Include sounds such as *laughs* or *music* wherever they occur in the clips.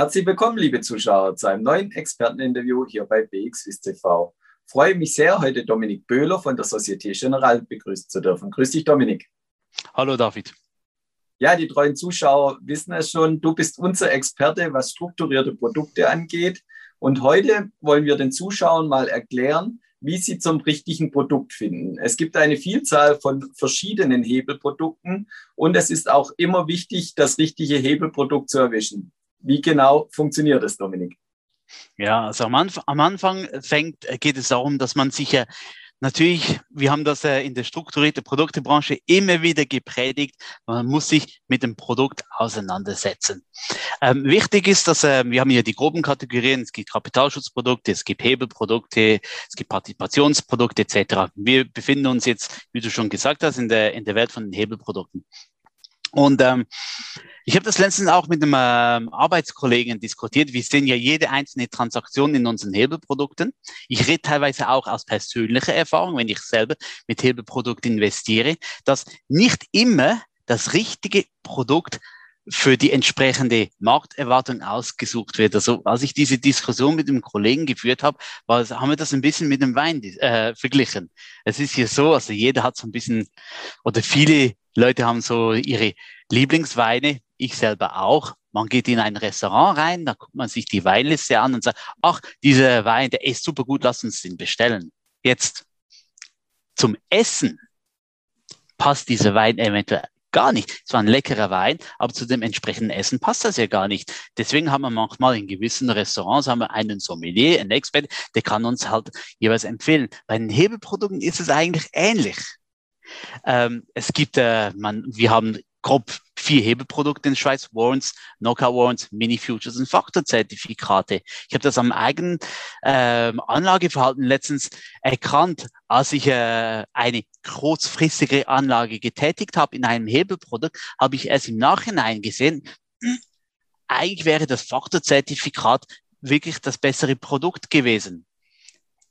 Herzlich willkommen, liebe Zuschauer, zu einem neuen Experteninterview hier bei BXWIS TV. Ich freue mich sehr, heute Dominik Böhler von der Societe Generale begrüßen zu dürfen. Grüß dich, Dominik. Hallo, David. Ja, die treuen Zuschauer wissen es schon. Du bist unser Experte, was strukturierte Produkte angeht. Und heute wollen wir den Zuschauern mal erklären, wie sie zum richtigen Produkt finden. Es gibt eine Vielzahl von verschiedenen Hebelprodukten und es ist auch immer wichtig, das richtige Hebelprodukt zu erwischen. Wie genau funktioniert das, Dominik? Ja, also am, Anf am Anfang fängt, geht es darum, dass man sich ja Natürlich, wir haben das in der strukturierten Produktebranche immer wieder gepredigt. Man muss sich mit dem Produkt auseinandersetzen. Ähm, wichtig ist, dass äh, wir haben hier die groben Kategorien. Es gibt Kapitalschutzprodukte, es gibt Hebelprodukte, es gibt Partizipationsprodukte etc. Wir befinden uns jetzt, wie du schon gesagt hast, in der, in der Welt von den Hebelprodukten. Und ähm, ich habe das letztens auch mit einem ähm, Arbeitskollegen diskutiert. Wir sehen ja jede einzelne Transaktion in unseren Hebelprodukten. Ich rede teilweise auch aus persönlicher Erfahrung, wenn ich selber mit Hebelprodukten investiere, dass nicht immer das richtige Produkt für die entsprechende Markterwartung ausgesucht wird. Also als ich diese Diskussion mit dem Kollegen geführt habe, war, haben wir das ein bisschen mit dem Wein äh, verglichen. Es ist hier so, also jeder hat so ein bisschen oder viele Leute haben so ihre Lieblingsweine, ich selber auch. Man geht in ein Restaurant rein, da guckt man sich die Weinliste an und sagt, ach, dieser Wein, der ist super gut, lass uns den bestellen. Jetzt zum Essen passt dieser Wein eventuell gar nicht. Es war ein leckerer Wein, aber zu dem entsprechenden Essen passt das ja gar nicht. Deswegen haben wir manchmal in gewissen Restaurants haben wir einen Sommelier, einen Expert, der kann uns halt jeweils empfehlen. Bei den Hebelprodukten ist es eigentlich ähnlich. Ähm, es gibt, äh, man, wir haben grob vier Hebelprodukte in der Schweiz, Warrants, Knockout Warrants, Mini Futures und Faktorzertifikate. Ich habe das am eigenen äh, Anlageverhalten letztens erkannt, als ich äh, eine kurzfristige Anlage getätigt habe in einem Hebelprodukt, habe ich erst im Nachhinein gesehen, hm, eigentlich wäre das Faktorzertifikat wirklich das bessere Produkt gewesen.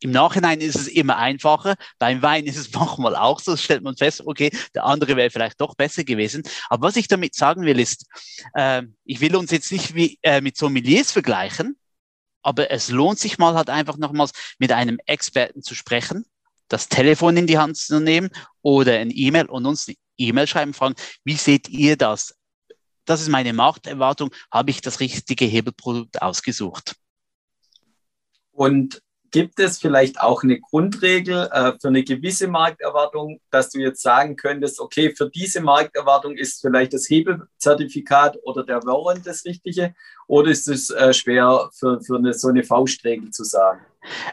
Im Nachhinein ist es immer einfacher. Beim Wein ist es *laughs* manchmal auch so, stellt man fest, okay, der andere wäre vielleicht doch besser gewesen. Aber was ich damit sagen will, ist, äh, ich will uns jetzt nicht wie, äh, mit Sommeliers vergleichen, aber es lohnt sich mal halt einfach nochmals mit einem Experten zu sprechen, das Telefon in die Hand zu nehmen oder ein E-Mail und uns eine E-Mail schreiben, fragen, wie seht ihr das? Das ist meine Markterwartung. Habe ich das richtige Hebelprodukt ausgesucht? Und Gibt es vielleicht auch eine Grundregel äh, für eine gewisse Markterwartung, dass du jetzt sagen könntest, okay, für diese Markterwartung ist vielleicht das Hebelzertifikat oder der Warrant das Richtige? Oder ist es äh, schwer für, für eine, so eine Faustregel zu sagen?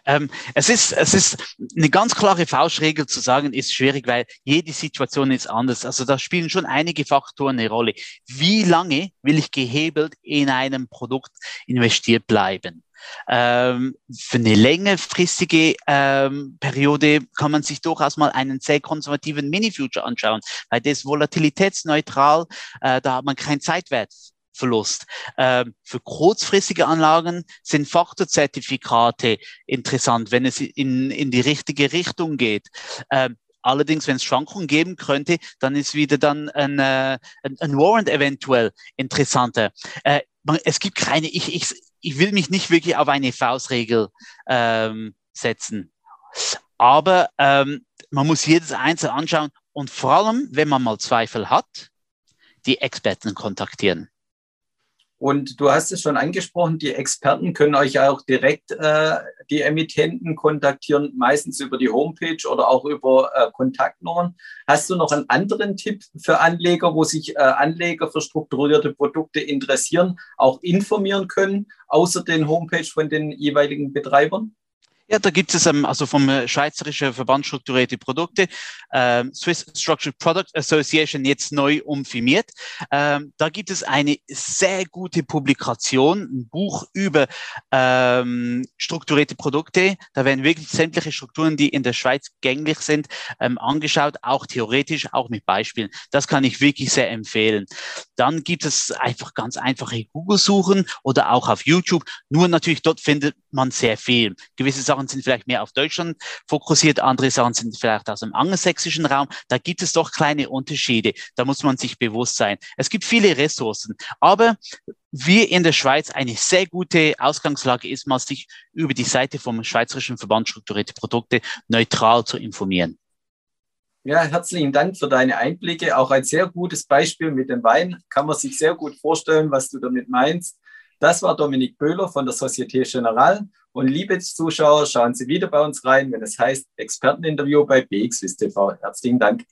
Ähm, es, ist, es ist eine ganz klare Faustregel zu sagen, ist schwierig, weil jede Situation ist anders. Also da spielen schon einige Faktoren eine Rolle. Wie lange will ich gehebelt in einem Produkt investiert bleiben? Ähm, für eine längerfristige ähm, Periode kann man sich durchaus mal einen sehr konservativen Mini-Future anschauen, weil das volatilitätsneutral, äh, da hat man keinen Zeitwertverlust. Ähm, für kurzfristige Anlagen sind Faktorzertifikate interessant, wenn es in, in die richtige Richtung geht. Ähm, Allerdings, wenn es Schwankungen geben könnte, dann ist wieder dann ein, äh, ein, ein Warrant eventuell interessanter. Äh, es gibt keine, ich, ich, ich will mich nicht wirklich auf eine Faustregel ähm, setzen. Aber ähm, man muss jedes Einzelne anschauen und vor allem, wenn man mal Zweifel hat, die Experten kontaktieren. Und du hast es schon angesprochen, die Experten können euch auch direkt äh, die Emittenten kontaktieren, meistens über die Homepage oder auch über äh, Kontaktnummern. Hast du noch einen anderen Tipp für Anleger, wo sich äh, Anleger für strukturierte Produkte interessieren, auch informieren können, außer den Homepage von den jeweiligen Betreibern? Ja, da gibt es ähm, also vom äh, Schweizerischen Verband Strukturierte Produkte, ähm, Swiss Structured Product Association, jetzt neu umfirmiert. Ähm, da gibt es eine sehr gute Publikation, ein Buch über ähm, strukturierte Produkte. Da werden wirklich sämtliche Strukturen, die in der Schweiz gängig sind, ähm, angeschaut, auch theoretisch, auch mit Beispielen. Das kann ich wirklich sehr empfehlen. Dann gibt es einfach ganz einfache Google-Suchen oder auch auf YouTube. Nur natürlich dort findet man sehr viel. Gewisse Sachen Sachen sind vielleicht mehr auf Deutschland fokussiert, andere Sachen sind vielleicht aus dem angelsächsischen Raum. Da gibt es doch kleine Unterschiede. Da muss man sich bewusst sein. Es gibt viele Ressourcen, aber wir in der Schweiz eine sehr gute Ausgangslage ist, mal sich über die Seite vom Schweizerischen Verband strukturierte Produkte neutral zu informieren. Ja, herzlichen Dank für deine Einblicke. Auch ein sehr gutes Beispiel mit dem Wein. Kann man sich sehr gut vorstellen, was du damit meinst. Das war Dominik Böhler von der Société Générale. Und liebe Zuschauer, schauen Sie wieder bei uns rein, wenn es heißt Experteninterview bei BXWIST TV. Herzlichen Dank.